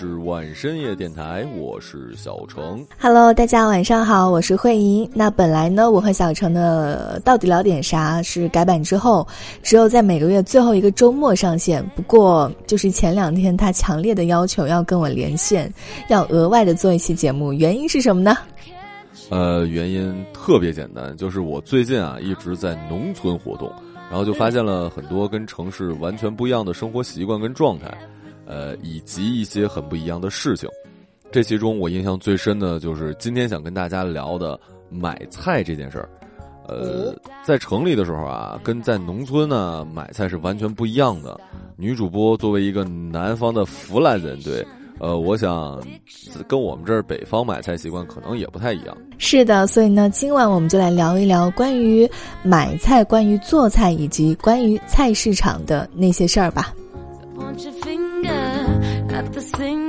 是晚深夜电台，我是小程。Hello，大家晚上好，我是慧莹。那本来呢，我和小程的到底聊点啥是改版之后，只有在每个月最后一个周末上线。不过就是前两天他强烈的要求要跟我连线，要额外的做一期节目，原因是什么呢？呃，原因特别简单，就是我最近啊一直在农村活动，然后就发现了很多跟城市完全不一样的生活习惯跟状态，呃，以及一些很不一样的事情。这其中我印象最深的就是今天想跟大家聊的买菜这件事儿。呃，在城里的时候啊，跟在农村呢买菜是完全不一样的。女主播作为一个南方的湖南人，对，呃，我想跟我们这儿北方买菜习惯可能也不太一样。是的，所以呢，今晚我们就来聊一聊关于买菜、关于做菜以及关于菜市场的那些事儿吧。not the thing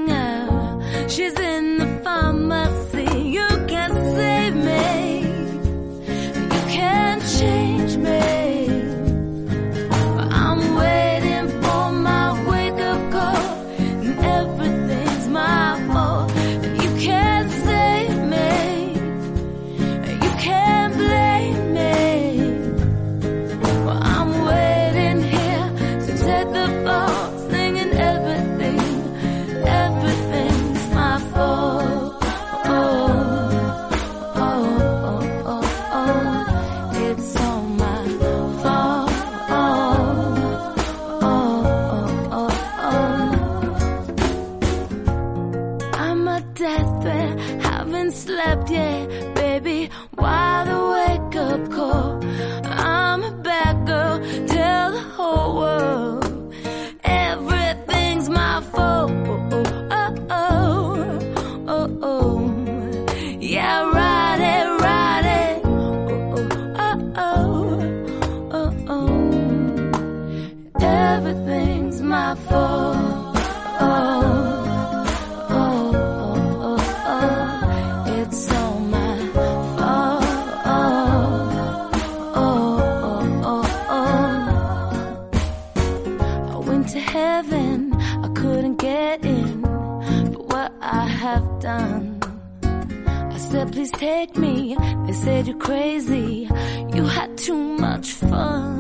please take me. They said you're crazy. You had too much fun.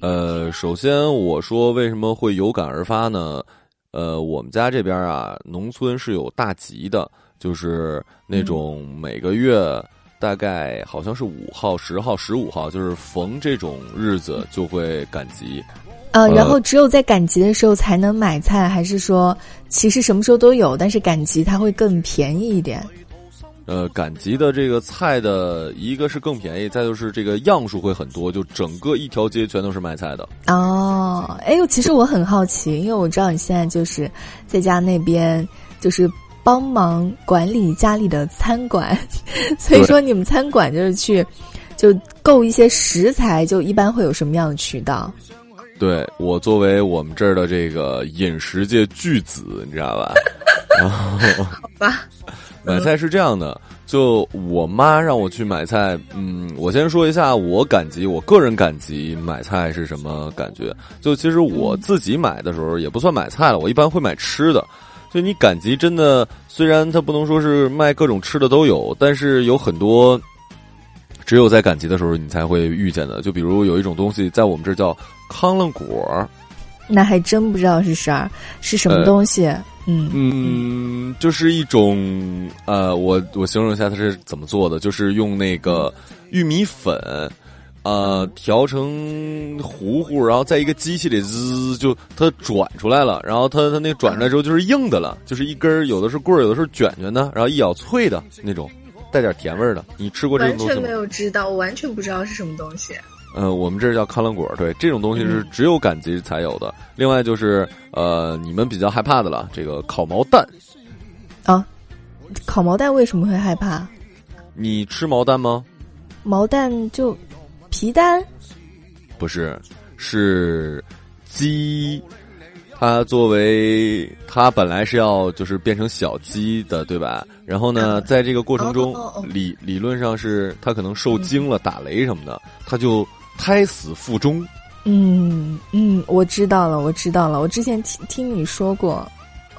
呃，首先我说为什么会有感而发呢？呃，我们家这边啊，农村是有大集的，就是那种每个月大概好像是五号、十号、十五号，就是逢这种日子就会赶集。呃，然呃后只有在赶集的时候才能买菜，还是说其实什么时候都有，但是赶集它会更便宜一点？呃，赶集的这个菜的一个是更便宜，再就是这个样数会很多，就整个一条街全都是卖菜的。哦，哎呦，其实我很好奇，因为我知道你现在就是在家那边就是帮忙管理家里的餐馆，所以说你们餐馆就是去就购一些食材，就一般会有什么样的渠道？对我作为我们这儿的这个饮食界巨子，你知道吧？然后吧，买菜是这样的，就我妈让我去买菜，嗯，我先说一下我赶集，我个人赶集买菜是什么感觉？就其实我自己买的时候也不算买菜了，我一般会买吃的。就你赶集真的，虽然它不能说是卖各种吃的都有，但是有很多只有在赶集的时候你才会遇见的。就比如有一种东西在我们这叫康乐果，那还真不知道是啥，是什么东西？嗯嗯，就是一种呃，我我形容一下它是怎么做的，就是用那个玉米粉，呃，调成糊糊，然后在一个机器里滋就它转出来了，然后它它那转出来之后就是硬的了，就是一根儿有的是棍儿，有的是卷卷的，然后一咬脆的那种，带点甜味儿的。你吃过这种东西吗？有知道，我完全不知道是什么东西。呃，我们这叫康乐果，对，这种东西是只有赶集才有的。另外就是呃，你们比较害怕的了，这个烤毛蛋，啊，烤毛蛋为什么会害怕？你吃毛蛋吗？毛蛋就皮蛋不是，是鸡它作为他本来是要就是变成小鸡的，对吧？然后呢，在这个过程中，理理论上是他可能受惊了、打雷什么的，他就胎死腹中。嗯嗯，我知道了，我知道了，我之前听听你说过。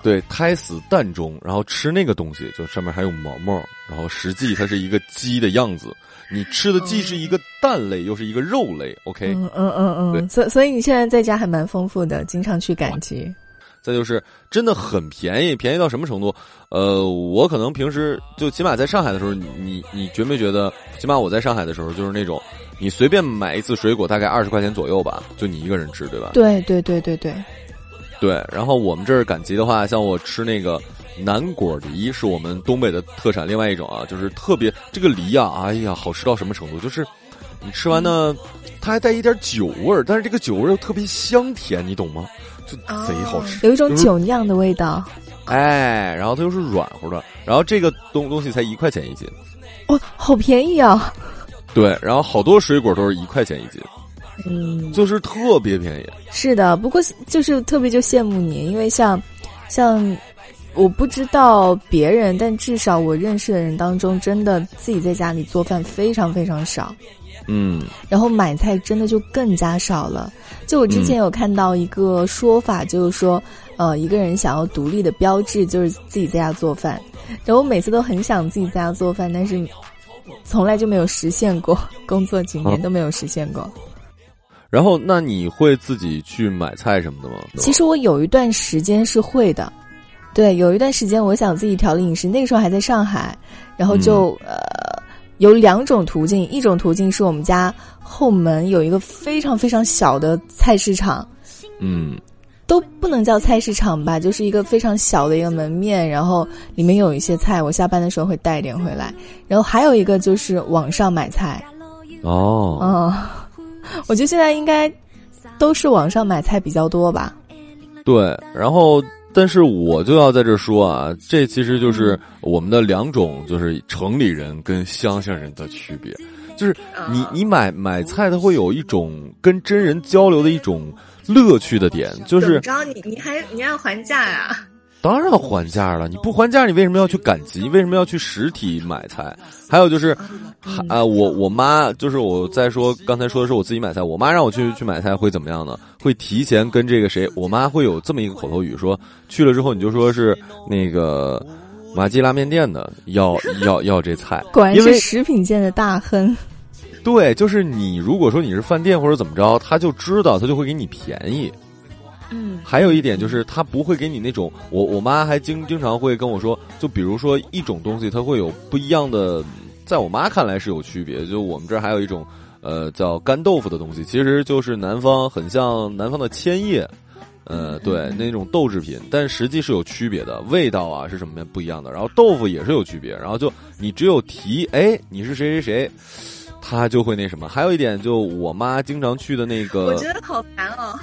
对，胎死蛋中，然后吃那个东西，就上面还有毛毛，然后实际它是一个鸡的样子。你吃的既是一个蛋类，又是一个肉类，OK？嗯嗯嗯嗯，所所以你现在在家还蛮丰富的，经常去赶集。再就是真的很便宜，便宜到什么程度？呃，我可能平时就起码在上海的时候，你你你觉没觉得？起码我在上海的时候，就是那种你随便买一次水果，大概二十块钱左右吧，就你一个人吃，对吧？对对对对对。对，然后我们这儿赶集的话，像我吃那个。南果梨是我们东北的特产，另外一种啊，就是特别这个梨啊，哎呀，好吃到什么程度？就是你吃完呢，它还带一点酒味儿，但是这个酒味儿又特别香甜，你懂吗？就贼好吃，有一种酒酿的味道。哎，然后它又是软乎的，然后这个东东西才一块钱一斤，哇，好便宜啊！对，然后好多水果都是一块钱一斤，嗯，就是特别便宜。是的，不过就是特别就羡慕你，因为像像。我不知道别人，但至少我认识的人当中，真的自己在家里做饭非常非常少。嗯，然后买菜真的就更加少了。就我之前有看到一个说法，就是说，呃，一个人想要独立的标志就是自己在家做饭。然后我每次都很想自己在家做饭，但是从来就没有实现过。工作几年都没有实现过。然后，那你会自己去买菜什么的吗？其实我有一段时间是会的。对，有一段时间我想自己调理饮食，那个时候还在上海，然后就呃有两种途径，一种途径是我们家后门有一个非常非常小的菜市场，嗯，都不能叫菜市场吧，就是一个非常小的一个门面，然后里面有一些菜，我下班的时候会带一点回来，然后还有一个就是网上买菜，哦，嗯，我觉得现在应该都是网上买菜比较多吧，对，然后。但是我就要在这说啊，这其实就是我们的两种，就是城里人跟乡下人的区别，就是你你买买菜，它会有一种跟真人交流的一种乐趣的点，就是怎么着？你你还你要还价呀？当然还价了，你不还价，你为什么要去赶集？为什么要去实体买菜？还有就是，啊，我我妈就是我在说刚才说的是我自己买菜，我妈让我去去买菜会怎么样呢？会提前跟这个谁？我妈会有这么一个口头语，说去了之后你就说是那个麻记拉面店的要 要要这菜，果然是食品界的大亨。对，就是你如果说你是饭店或者怎么着，他就知道他就会给你便宜。嗯，还有一点就是，他不会给你那种，我我妈还经经常会跟我说，就比如说一种东西，它会有不一样的，在我妈看来是有区别。就我们这儿还有一种，呃，叫干豆腐的东西，其实就是南方很像南方的千叶，呃，对，那种豆制品，但实际是有区别的，味道啊是什么不一样的。然后豆腐也是有区别，然后就你只有提，哎，你是谁谁谁，他就会那什么。还有一点，就我妈经常去的那个，我觉得好烦哦。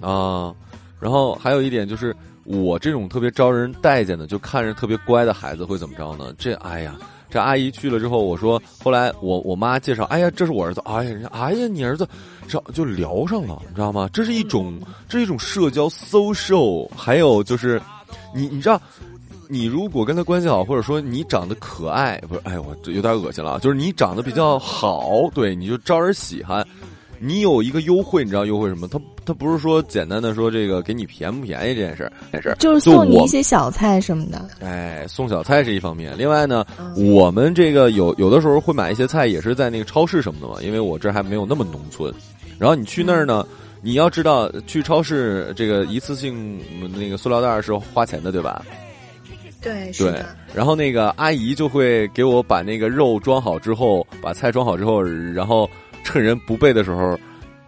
啊，然后还有一点就是，我这种特别招人待见的，就看着特别乖的孩子会怎么着呢？这哎呀，这阿姨去了之后，我说，后来我我妈介绍，哎呀，这是我儿子，哎呀，人家，哎呀，你儿子，这就聊上了，你知道吗？这是一种，这是一种社交 social，还有就是，你你知道，你如果跟他关系好，或者说你长得可爱，不是，哎我这有点恶心了，就是你长得比较好，对，你就招人喜欢。你有一个优惠，你知道优惠什么？他他不是说简单的说这个给你便不便宜这件事儿，这事就是送你一些小菜什么的。哎，送小菜是一方面，另外呢，我们这个有有的时候会买一些菜，也是在那个超市什么的嘛，因为我这还没有那么农村。然后你去那儿呢，你要知道去超市这个一次性那个塑料袋是花钱的，对吧？对，对。然后那个阿姨就会给我把那个肉装好之后，把菜装好之后，然后。趁人不备的时候，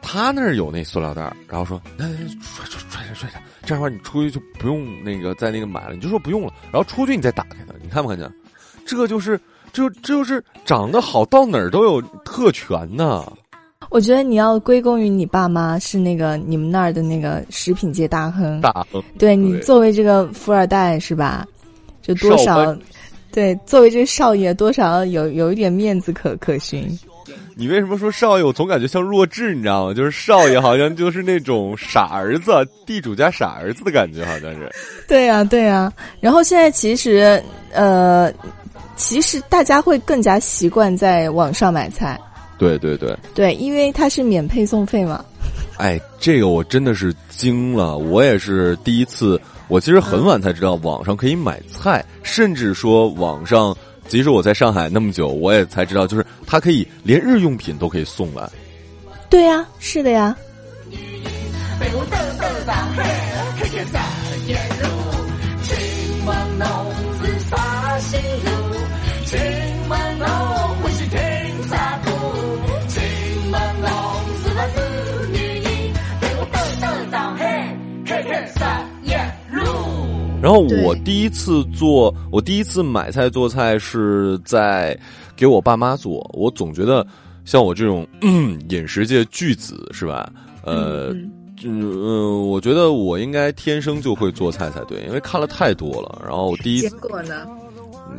他那儿有那塑料袋然后说：“那揣揣揣着揣着，这样的话你出去就不用那个在那个买了，你就说不用了。然后出去你再打开它，你看没看见？这就是这这就是长得好，到哪儿都有特权呢。我觉得你要归功于你爸妈，是那个你们那儿的那个食品界大亨。大亨，对你作为这个富二代是吧？就多少，对，作为这少爷，多少有有一点面子可可寻。你为什么说少爷？我总感觉像弱智，你知道吗？就是少爷好像就是那种傻儿子，地主家傻儿子的感觉，好像是。对呀，对呀。然后现在其实，呃，其实大家会更加习惯在网上买菜。对对对。对，因为它是免配送费嘛。哎，这个我真的是惊了，我也是第一次。我其实很晚才知道网上可以买菜，甚至说网上。即使我在上海那么久，我也才知道，就是它可以连日用品都可以送来。对呀，是的呀。然后我第一次做，我第一次买菜做菜是在给我爸妈做。我总觉得像我这种饮食界巨子是吧？呃，嗯，我觉得我应该天生就会做菜才对，因为看了太多了。然后我第一次，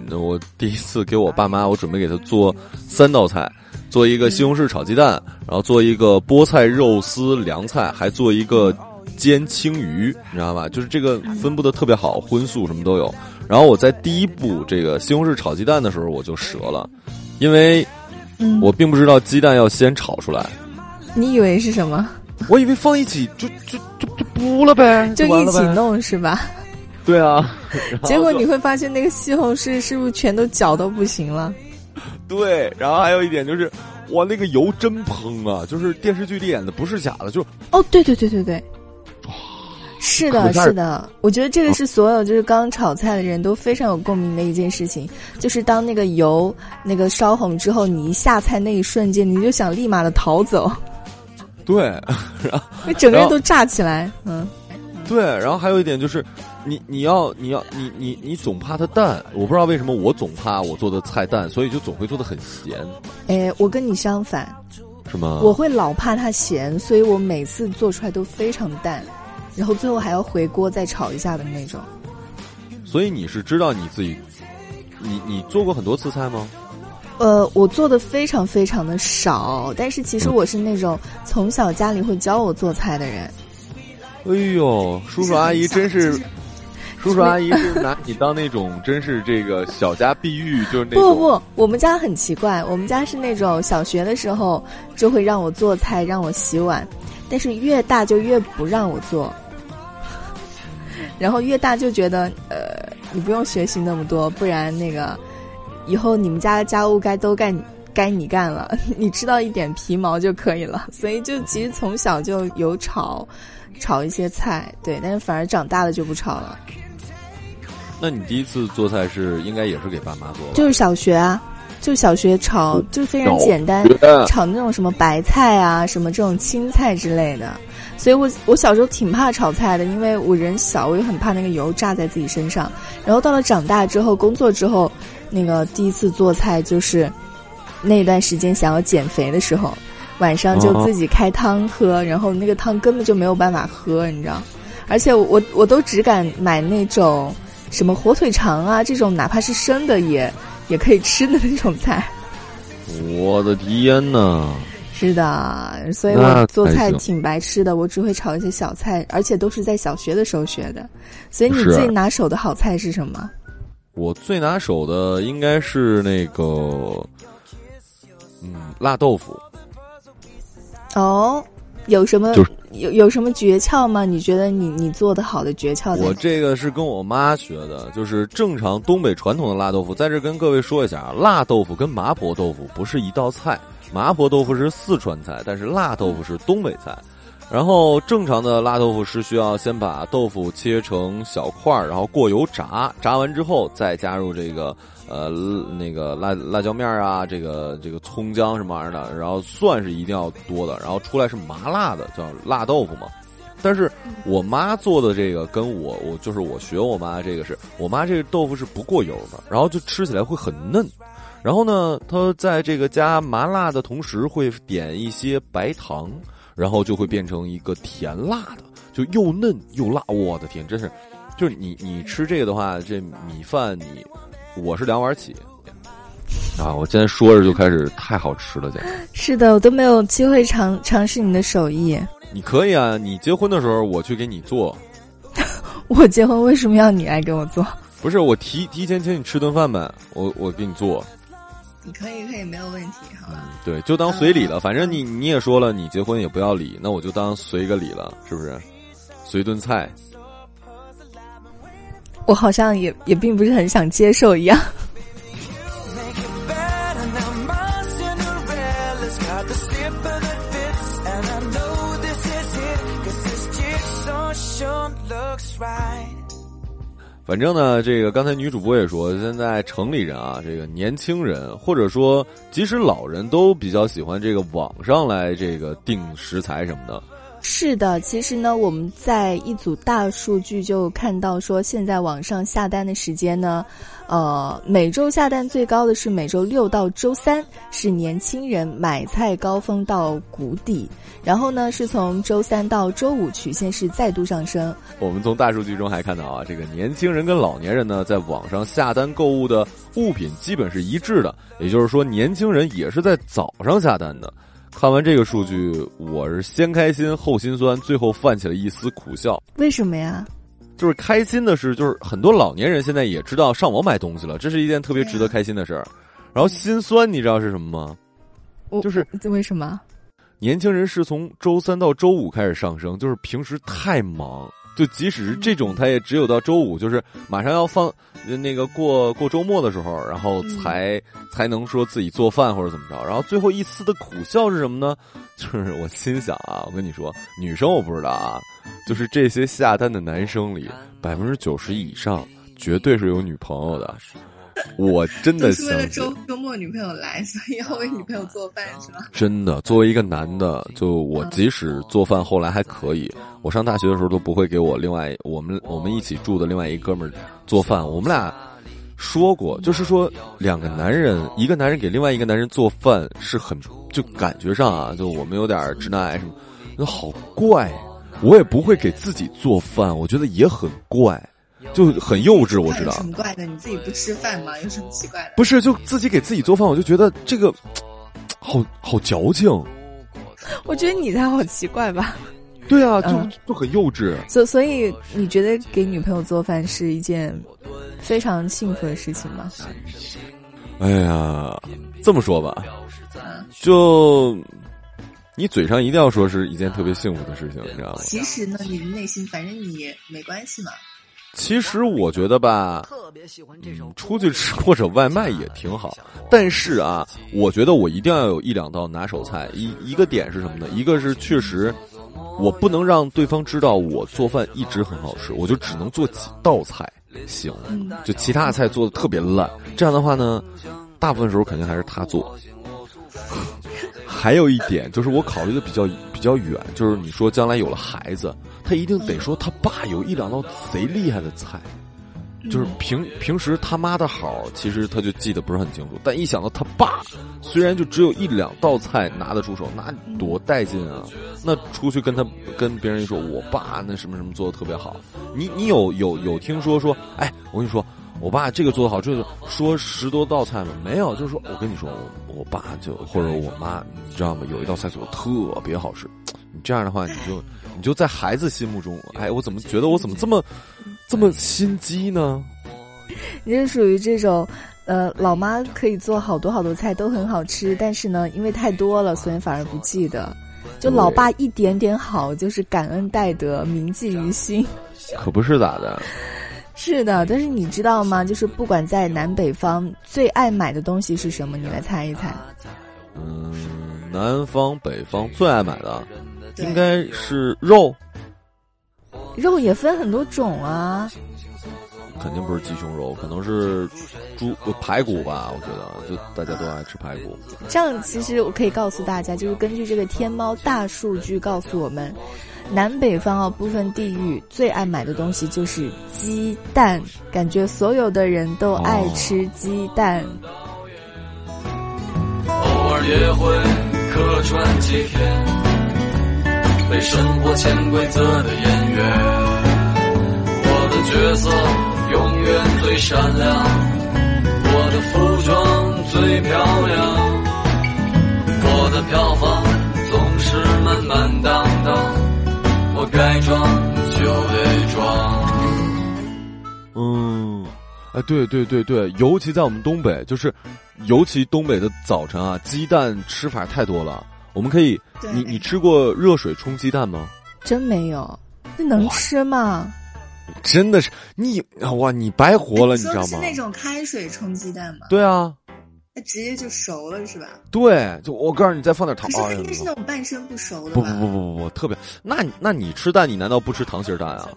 嗯，我第一次给我爸妈，我准备给他做三道菜，做一个西红柿炒鸡蛋，然后做一个菠菜肉丝凉菜，还做一个。煎青鱼，你知道吧？就是这个分布的特别好，荤素什么都有。然后我在第一步这个西红柿炒鸡蛋的时候，我就折了，因为我并不知道鸡蛋要先炒出来。你以为是什么？我以为放一起就就就就不了呗，就一起弄是吧？对啊。结果你会发现那个西红柿是不是全都搅都不行了？对，然后还有一点就是，哇，那个油真喷啊！就是电视剧里演的不是假的，就哦，对对对对对。是的，是的，我觉得这个是所有就是刚炒菜的人都非常有共鸣的一件事情，就是当那个油那个烧红之后，你一下菜那一瞬间，你就想立马的逃走。对，然后那整个人都炸起来，嗯。对，然后还有一点就是，你你要你要你你你总怕它淡，我不知道为什么我总怕我做的菜淡，所以就总会做的很咸。哎，我跟你相反，是吗？我会老怕它咸，所以我每次做出来都非常淡。然后最后还要回锅再炒一下的那种，所以你是知道你自己，你你做过很多次菜吗？呃，我做的非常非常的少，但是其实我是那种从小家里会教我做菜的人。哎呦，叔叔阿姨真是，叔叔阿姨是拿你当那种真是这个小家碧玉，就是那种不不，我们家很奇怪，我们家是那种小学的时候就会让我做菜，让我洗碗，但是越大就越不让我做。然后越大就觉得，呃，你不用学习那么多，不然那个以后你们家的家务该都干该你干了，你知道一点皮毛就可以了。所以就其实从小就有炒，炒一些菜，对，但是反而长大了就不炒了。那你第一次做菜是应该也是给爸妈做？就是小学啊，就小学炒，就非常简单，炒那种什么白菜啊，什么这种青菜之类的。所以我我小时候挺怕炒菜的，因为我人小，我也很怕那个油炸在自己身上。然后到了长大之后，工作之后，那个第一次做菜就是那段时间想要减肥的时候，晚上就自己开汤喝，然后那个汤根本就没有办法喝，你知道？而且我我都只敢买那种什么火腿肠啊这种，哪怕是生的也也可以吃的那种菜。我的天呐！是的，所以我做菜挺白痴的，我只会炒一些小菜，而且都是在小学的时候学的。所以你最拿手的好菜是什么？我最拿手的应该是那个，嗯，辣豆腐。哦，有什么有有什么诀窍吗？你觉得你你做的好的诀窍？我这个是跟我妈学的，就是正常东北传统的辣豆腐。在这跟各位说一下啊，辣豆腐跟麻婆豆腐不是一道菜。麻婆豆腐是四川菜，但是辣豆腐是东北菜。然后正常的辣豆腐是需要先把豆腐切成小块儿，然后过油炸，炸完之后再加入这个呃那个辣辣椒面啊，这个这个葱姜什么玩意儿的，然后蒜是一定要多的，然后出来是麻辣的，叫辣豆腐嘛。但是我妈做的这个跟我我就是我学我妈这个是我妈这个豆腐是不过油的，然后就吃起来会很嫩。然后呢，她在这个加麻辣的同时，会点一些白糖，然后就会变成一个甜辣的，就又嫩又辣。我的天，真是，就是你你吃这个的话，这米饭你，我是两碗起。啊！我今天说着就开始太好吃了，简直。是的，我都没有机会尝尝试你的手艺。你可以啊，你结婚的时候我去给你做。我结婚为什么要你来给我做？不是我提提前请你吃顿饭呗，我我给你做。你可以可以没有问题，好吧？对，就当随礼了。反正你你也说了，你结婚也不要礼，那我就当随个礼了，是不是？随顿菜。我好像也也并不是很想接受一样。反正呢，这个刚才女主播也说，现在城里人啊，这个年轻人或者说即使老人都比较喜欢这个网上来这个订食材什么的。是的，其实呢，我们在一组大数据就看到说，现在网上下单的时间呢，呃，每周下单最高的是每周六到周三，是年轻人买菜高峰到谷底，然后呢，是从周三到周五曲线是再度上升。我们从大数据中还看到啊，这个年轻人跟老年人呢，在网上下单购物的物品基本是一致的，也就是说，年轻人也是在早上下单的。看完这个数据，我是先开心后心酸，最后泛起了一丝苦笑。为什么呀？就是开心的是，就是很多老年人现在也知道上网买东西了，这是一件特别值得开心的事儿。然后心酸，你知道是什么吗？就是为什么？年轻人是从周三到周五开始上升，就是平时太忙。就即使是这种，他也只有到周五，就是马上要放那个过过周末的时候，然后才才能说自己做饭或者怎么着。然后最后一丝的苦笑是什么呢？就是我心想啊，我跟你说，女生我不知道啊，就是这些下单的男生里，百分之九十以上绝对是有女朋友的。我真的是为了周周末女朋友来，所以要为女朋友做饭是吗？真的，作为一个男的，就我即使做饭后来还可以，我上大学的时候都不会给我另外我们我们一起住的另外一哥们儿做饭。我们俩说过，就是说两个男人，一个男人给另外一个男人做饭是很就感觉上啊，就我们有点直男癌什么，那好怪。我也不会给自己做饭，我觉得也很怪。就很幼稚，我知道。什么怪的？你自己不吃饭吗？有什么奇怪的？不是，就自己给自己做饭，我就觉得这个 好好矫情。我觉得你才好奇怪吧？对啊，就就很幼稚。所所以，你觉得给女朋友做饭是一件非常幸福的事情吗？哎呀，这么说吧，就你嘴上一定要说是一件特别幸福的事情，你知道吗？其实呢，你的内心反正你没关系嘛。其实我觉得吧，出去吃或者外卖也挺好。但是啊，我觉得我一定要有一两道拿手菜。一一个点是什么呢？一个是确实，我不能让对方知道我做饭一直很好吃，我就只能做几道菜行。就其他的菜做的特别烂。这样的话呢，大部分时候肯定还是他做。还有一点就是我考虑的比较比较远，就是你说将来有了孩子。他一定得说他爸有一两道贼厉害的菜，就是平平时他妈的好，其实他就记得不是很清楚。但一想到他爸，虽然就只有一两道菜拿得出手，那多带劲啊！那出去跟他跟别人一说，我爸那什么什么做的特别好。你你有有有听说说，哎，我跟你说，我爸这个做的好，这个说十多道菜吗？没有，就是说我跟你说，我我爸就或者我妈，你知道吗？有一道菜做的特别好吃。你这样的话，你就。你就在孩子心目中，哎，我怎么觉得我怎么这么这么心机呢？你是属于这种，呃，老妈可以做好多好多菜都很好吃，但是呢，因为太多了，所以反而不记得。就老爸一点点好，就是感恩戴德，铭记于心。可不是咋的？是的，但是你知道吗？就是不管在南北方，最爱买的东西是什么？你来猜一猜。嗯，南方北方最爱买的。应该是肉，肉也分很多种啊。肯定不是鸡胸肉，可能是猪排骨吧？我觉得，就大家都爱吃排骨。这样，其实我可以告诉大家，就是根据这个天猫大数据告诉我们，南北方啊部分地域最爱买的东西就是鸡蛋，感觉所有的人都爱吃鸡蛋。偶尔也会客串几天。被生活潜规则的演员，我的角色永远最闪亮，我的服装最漂亮。我的票房总是满满当当，对对对对，尤其在我们东北，就是尤其东北的早晨啊，鸡蛋吃法太多了。我们可以，你你吃过热水冲鸡蛋吗？真没有，这能吃吗？真的是你哇，你白活了，你知道吗？是那种开水冲鸡蛋吗？对啊，那直接就熟了是吧？对，就我告诉你，再放点糖。可是应该是那种半生不熟的。不不不不不不，特别。那那你吃蛋，你难道不吃糖心蛋啊？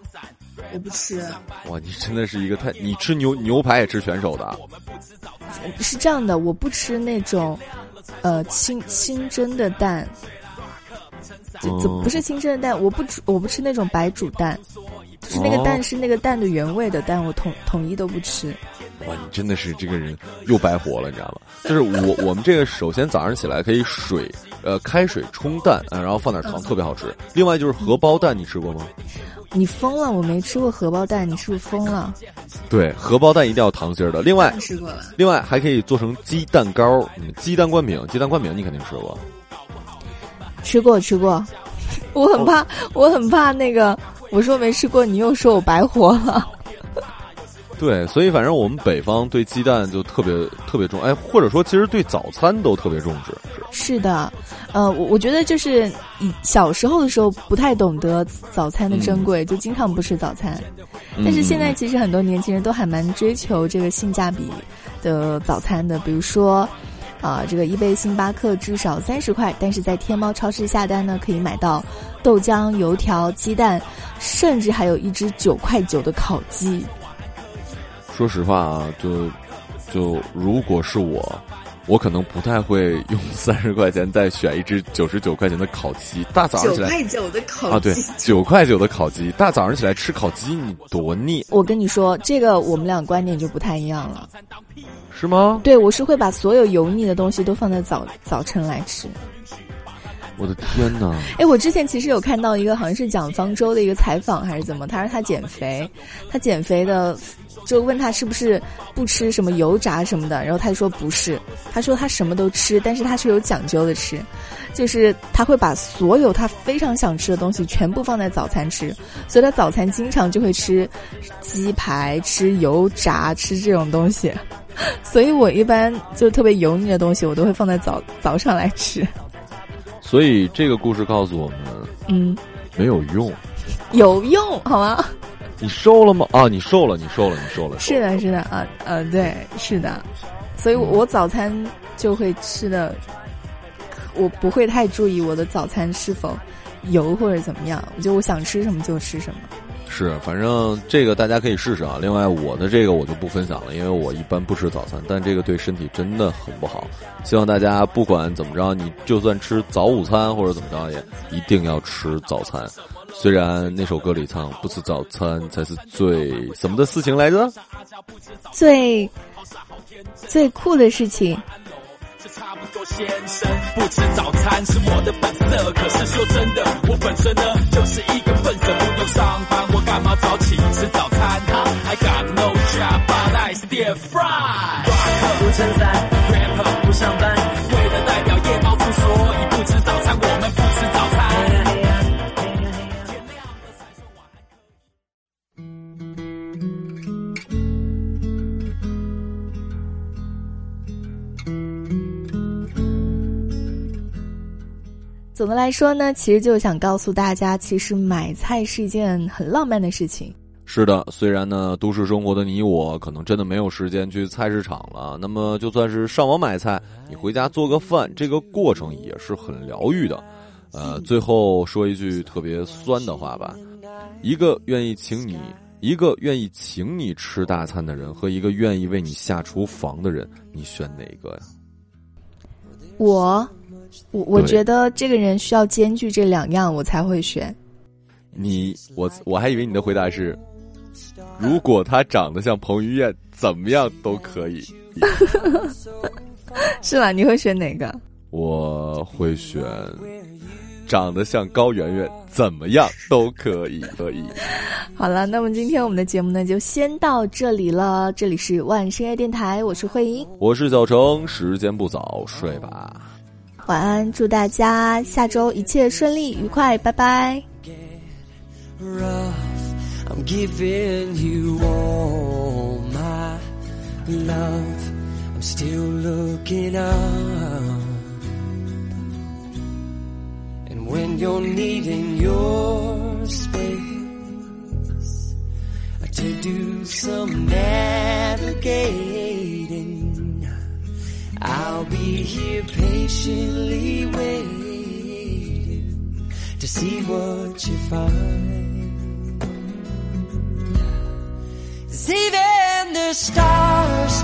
我不吃。哇，你真的是一个太……你吃牛牛排也吃全熟的？是这样的，我不吃那种，呃，清清蒸的蛋。就就不是清蒸的蛋，我不吃，我不吃那种白煮蛋，就是那个蛋是那个蛋的原味的蛋，我统统一都不吃。哇，你真的是这个人又白活了，你知道吗？就是我我们这个首先早上起来可以水呃开水冲蛋，然后放点糖，特别好吃。另外就是荷包蛋，你吃过吗？你疯了！我没吃过荷包蛋，你是不是疯了？对，荷包蛋一定要糖心儿的。另外吃过了。另外还可以做成鸡蛋糕，鸡蛋灌饼，鸡蛋灌饼你肯定吃过。吃过吃过，我很怕，我很怕那个。我说没吃过，你又说我白活了。对，所以反正我们北方对鸡蛋就特别特别重，哎，或者说其实对早餐都特别重视。是的，呃，我我觉得就是以小时候的时候不太懂得早餐的珍贵，就经常不吃早餐。但是现在其实很多年轻人都还蛮追求这个性价比的早餐的，比如说。啊，这个一杯星巴克至少三十块，但是在天猫超市下单呢，可以买到豆浆、油条、鸡蛋，甚至还有一只九块九的烤鸡。说实话啊，就就如果是我。我可能不太会用三十块钱再选一只九十九块钱的烤鸡。大早上起来九块九的烤鸡啊，对，九块九的烤鸡。大早上起来吃烤鸡，你多腻！我跟你说，这个我们俩观点就不太一样了，是吗？对，我是会把所有油腻的东西都放在早早晨来吃。我的天哪！哎，我之前其实有看到一个好像是讲方舟的一个采访还是怎么，他说他减肥，他减肥的。就问他是不是不吃什么油炸什么的，然后他就说不是，他说他什么都吃，但是他是有讲究的吃，就是他会把所有他非常想吃的东西全部放在早餐吃，所以他早餐经常就会吃鸡排、吃油炸、吃这种东西，所以我一般就特别油腻的东西我都会放在早早上来吃。所以这个故事告诉我们，嗯，没有用，有用好吗？你瘦了吗？啊，你瘦了，你瘦了，你瘦了。是的，是的，啊，呃，对，是的，所以我早餐就会吃的，我不会太注意我的早餐是否油或者怎么样，我就我想吃什么就吃什么。是，反正这个大家可以试试啊。另外，我的这个我就不分享了，因为我一般不吃早餐，但这个对身体真的很不好。希望大家不管怎么着，你就算吃早午餐或者怎么着，也一定要吃早餐。虽然那首歌里唱不吃早餐才是最什么的事情来着？最最酷的事情。差不多先生，不吃早餐是我的本色。来说呢，其实就想告诉大家，其实买菜是一件很浪漫的事情。是的，虽然呢，都市生活的你我可能真的没有时间去菜市场了。那么，就算是上网买菜，你回家做个饭，这个过程也是很疗愈的。呃，最后说一句特别酸的话吧：一个愿意请你，一个愿意请你吃大餐的人，和一个愿意为你下厨房的人，你选哪个呀？我。我我觉得这个人需要兼具这两样，我才会选。你我我还以为你的回答是，如果他长得像彭于晏，怎么样都可以。是吧？你会选哪个？我会选长得像高圆圆，怎么样都可以，可以。好了，那么今天我们的节目呢，就先到这里了。这里是万深夜电台，我是慧英，我是小程。时间不早，睡吧，晚安。祝大家下周一切顺利愉快，拜拜。I'm giving you all my love. I'm still looking up. And when you're needing your space to do some navigating. I'll be here patiently waiting to see what you find. Cause even the stars,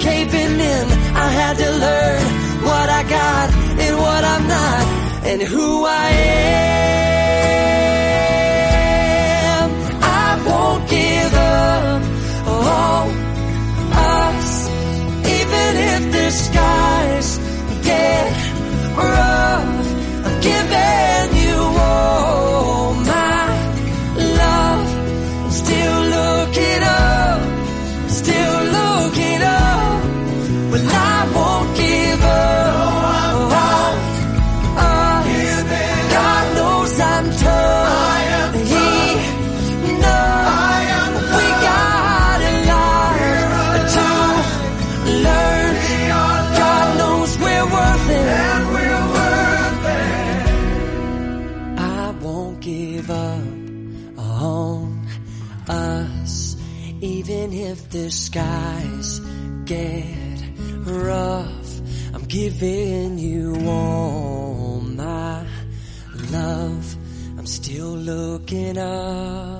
caving in. I had to learn what I got and what I'm not and who I am. I won't give up on us, even if the skies get rough. Skies get rough. I'm giving you all my love. I'm still looking up.